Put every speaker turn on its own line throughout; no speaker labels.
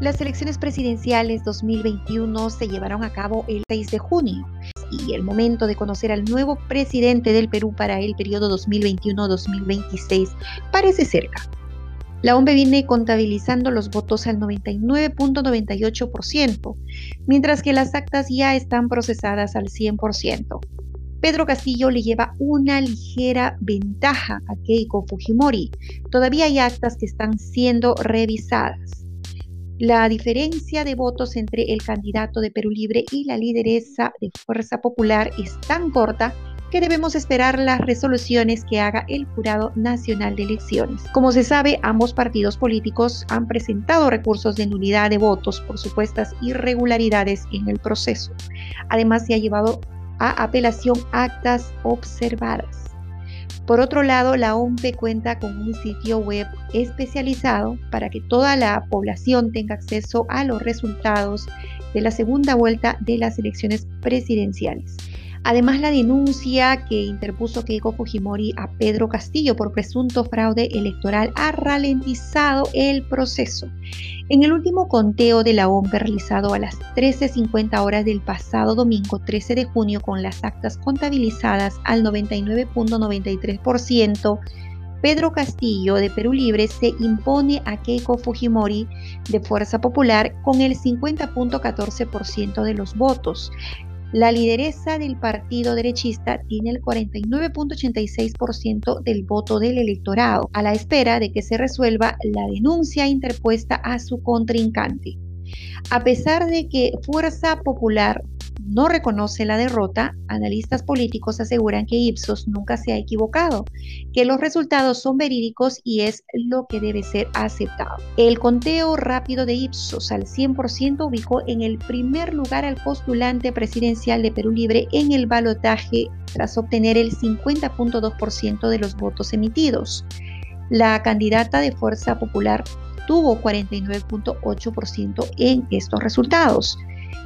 Las elecciones presidenciales 2021 se llevaron a cabo el 6 de junio y el momento de conocer al nuevo presidente del Perú para el periodo 2021-2026 parece cerca. La OMB viene contabilizando los votos al 99.98%, mientras que las actas ya están procesadas al 100%. Pedro Castillo le lleva una ligera ventaja a Keiko Fujimori. Todavía hay actas que están siendo revisadas. La diferencia de votos entre el candidato de Perú Libre y la lideresa de Fuerza Popular es tan corta que debemos esperar las resoluciones que haga el Jurado Nacional de Elecciones. Como se sabe, ambos partidos políticos han presentado recursos de nulidad de votos por supuestas irregularidades en el proceso. Además, se ha llevado a apelación actas observadas. Por otro lado, la OMP cuenta con un sitio web especializado para que toda la población tenga acceso a los resultados de la segunda vuelta de las elecciones presidenciales. Además, la denuncia que interpuso Keiko Fujimori a Pedro Castillo por presunto fraude electoral ha ralentizado el proceso. En el último conteo de la OMP realizado a las 13.50 horas del pasado domingo 13 de junio con las actas contabilizadas al 99.93%, Pedro Castillo de Perú Libre se impone a Keiko Fujimori de Fuerza Popular con el 50.14% de los votos. La lideresa del partido derechista tiene el 49.86% del voto del electorado, a la espera de que se resuelva la denuncia interpuesta a su contrincante. A pesar de que Fuerza Popular no reconoce la derrota, analistas políticos aseguran que Ipsos nunca se ha equivocado, que los resultados son verídicos y es lo que debe ser aceptado. El conteo rápido de Ipsos al 100% ubicó en el primer lugar al postulante presidencial de Perú Libre en el balotaje tras obtener el 50.2% de los votos emitidos. La candidata de Fuerza Popular tuvo 49.8% en estos resultados.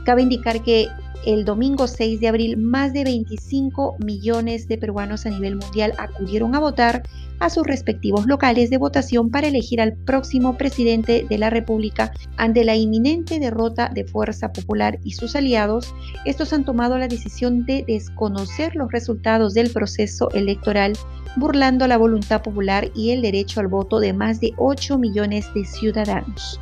Cabe indicar que el domingo 6 de abril, más de 25 millones de peruanos a nivel mundial acudieron a votar a sus respectivos locales de votación para elegir al próximo presidente de la República. Ante la inminente derrota de Fuerza Popular y sus aliados, estos han tomado la decisión de desconocer los resultados del proceso electoral, burlando la voluntad popular y el derecho al voto de más de 8 millones de ciudadanos.